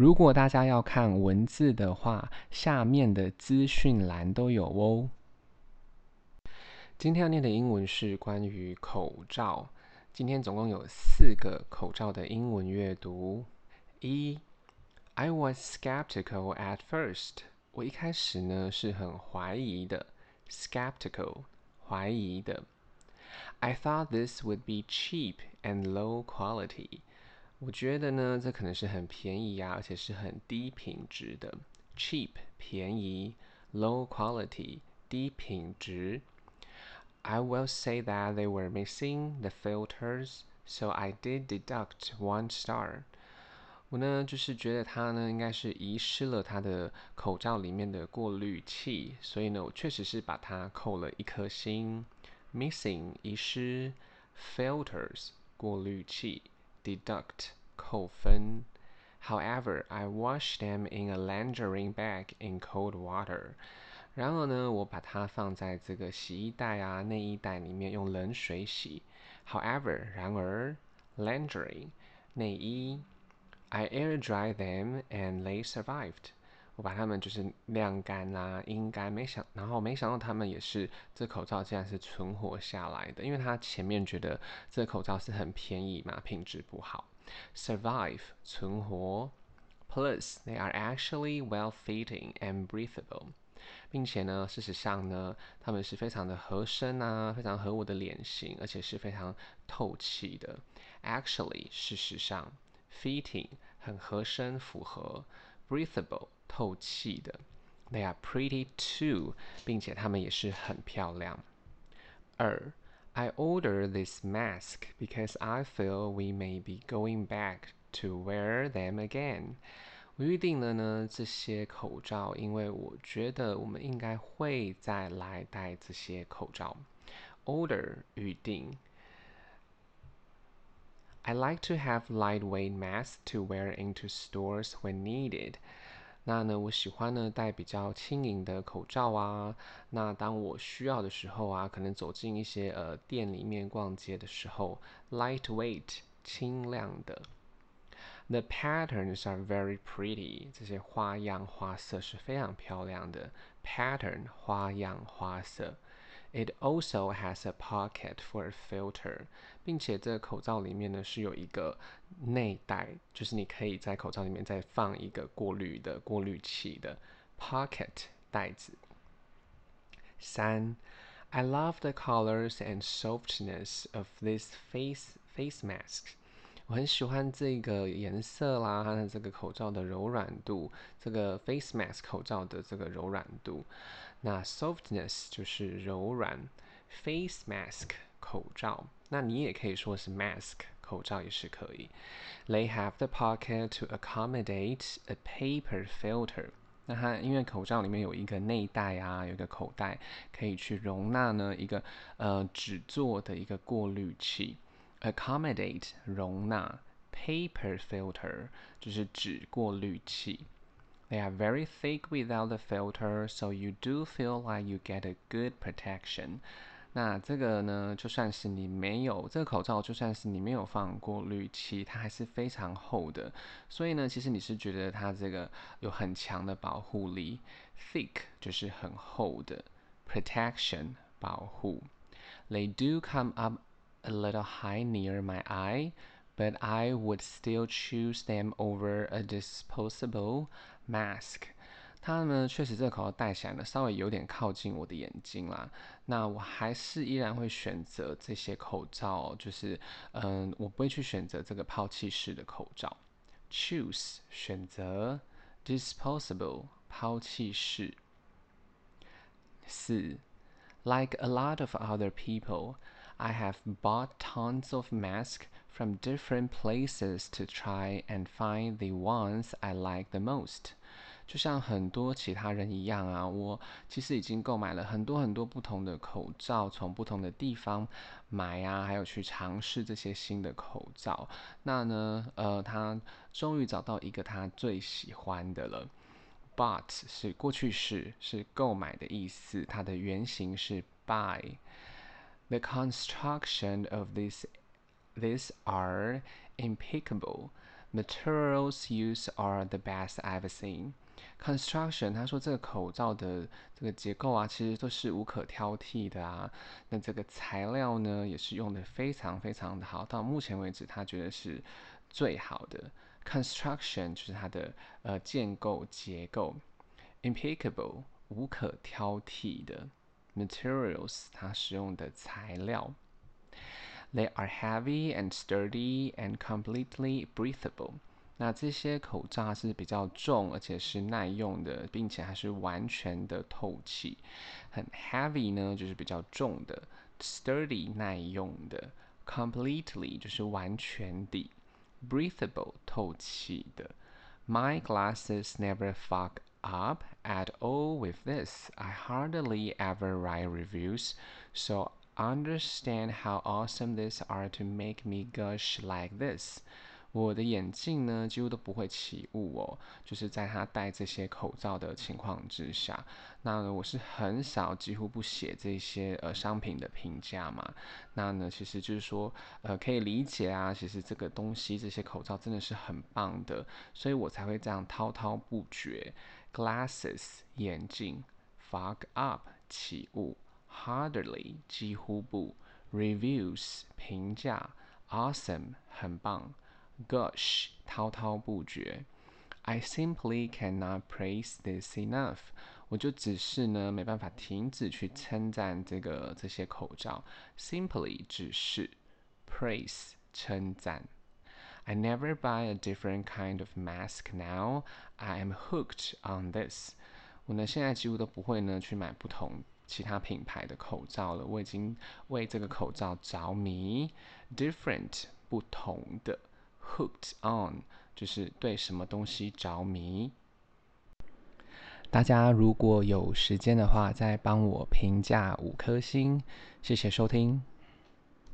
如果大家要看文字的话，下面的资讯栏都有哦。今天要念的英文是关于口罩。今天总共有四个口罩的英文阅读。一，I was skeptical at first。我一开始呢是很怀疑的，skeptical，怀疑的。I thought this would be cheap and low quality。我觉得呢，这可能是很便宜呀、而且是很低品质的。cheap 便宜，low quality 低品质。I will say that they were missing the filters, so I did deduct one star。我呢，就是觉得它呢，应该是遗失了它的口罩里面的过滤器，所以呢，我确实是把它扣了一颗星。Missing 遗失，filters 过滤器。deduct 扣分。However, I washed them in a laundry bag in cold water。然而呢，我把它放在这个洗衣袋啊、内衣袋里面，用冷水洗。However，然而，laundry 内衣，I air dried them and they survived。 我把它们就是晾干啊、阴干，没想，然后没想到它们也是这口罩竟然是存活下来的，因为它前面觉得这口罩是很便宜嘛，品质不好。Survive 存活，Plus they are actually well-fitting and breathable，并且呢，事实上呢，它们是非常的合身啊，非常合我的脸型，而且是非常透气的。Actually 事实上，fitting 很合身符合 ，breathable 透气的。They are pretty too，并且它们也是很漂亮。二。I ordered this mask because I feel we may be going back to wear them again。我预定了呢这些口罩，因为我觉得我们应该会再来戴这些口罩。Order 预定。 I like to have lightweight masks to wear into stores when needed。那呢，我喜欢呢戴比较轻盈的口罩啊。那当我需要的时候啊，可能走进一些呃店里面逛街的时候，lightweight 轻量的。The patterns are very pretty，这些花样花色是非常漂亮的。Pattern 花样花色。It also has a pocket for a filter，并且这个口罩里面呢是有一个内袋，就是你可以在口罩里面再放一个过滤的过滤器的 pocket 袋子。三，I love the colors and softness of this face face mask。 我很喜欢这个颜色啦，它的这个口罩的柔软度，这个 face mask 口罩的这个柔软度。那 softness 就是柔软，face mask 口罩，那你也可以说是 mask 口罩也是可以。They have the pocket to accommodate a paper filter。那它因为口罩里面有一个内袋啊，有一个口袋可以去容纳呢一个呃纸做的一个过滤器。accommodate 容纳，paper filter 就是纸过滤器。They are very thick without the filter, so you do feel like you get a good protection。那这个呢，就算是你没有这个口罩，就算是你没有放过滤器，它还是非常厚的。所以呢，其实你是觉得它这个有很强的保护力。Thick 就是很厚的，protection 保护。They do come up a little high near my eye, but I would still choose them over a disposable mask。它呢，确实这个口罩戴起来呢，稍微有点靠近我的眼睛啦。那我还是依然会选择这些口罩，就是嗯，我不会去选择这个抛弃式的口罩。Choose 选择，disposable 抛弃式。四，Like a lot of other people。I have bought tons of masks from different places to try and find the ones I like the most。就像很多其他人一样啊，我其实已经购买了很多很多不同的口罩，从不同的地方买啊，还有去尝试这些新的口罩。那呢，呃，他终于找到一个他最喜欢的了。But 是过去式，是购买的意思，它的原型是 buy。The construction of this, these are impeccable。Materials used are the best I've seen. Construction，他说这个口罩的这个结构啊，其实都是无可挑剔的啊。那这个材料呢，也是用的非常非常的好。到目前为止，他觉得是最好的。Construction 就是它的呃建构结构。Impeccable，无可挑剔的。Materials，它使用的材料。They are heavy and sturdy and completely breathable. 那这些口罩是比较重，而且是耐用的，并且还是完全的透气。很 heavy 呢，就是比较重的；sturdy 耐用的；completely 就是完全的；breathable 透气的。My glasses never fog up at all with this. I hardly ever write reviews, so understand how awesome these are to make me gush like this. 我的眼镜呢，几乎都不会起雾哦，就是在他戴这些口罩的情况之下。那，我是很少，几乎不写这些呃商品的评价嘛。那呢，其实就是说，呃，可以理解啊，其实这个东西，这些口罩真的是很棒的，所以我才会这样滔滔不绝。Glasses 眼镜，fog up 起雾，hardly 几乎不，reviews 评价，awesome 很棒。Gush，滔滔不绝。I simply cannot praise this enough。我就只是呢，没办法停止去称赞这个这些口罩。Simply 只是，praise 称赞。I never buy a different kind of mask now. I am hooked on this。我呢，现在几乎都不会呢去买不同其他品牌的口罩了。我已经为这个口罩着迷。Different 不同的。Hooked on 就是对什么东西着迷。大家如果有时间的话，再帮我评价五颗星，谢谢收听。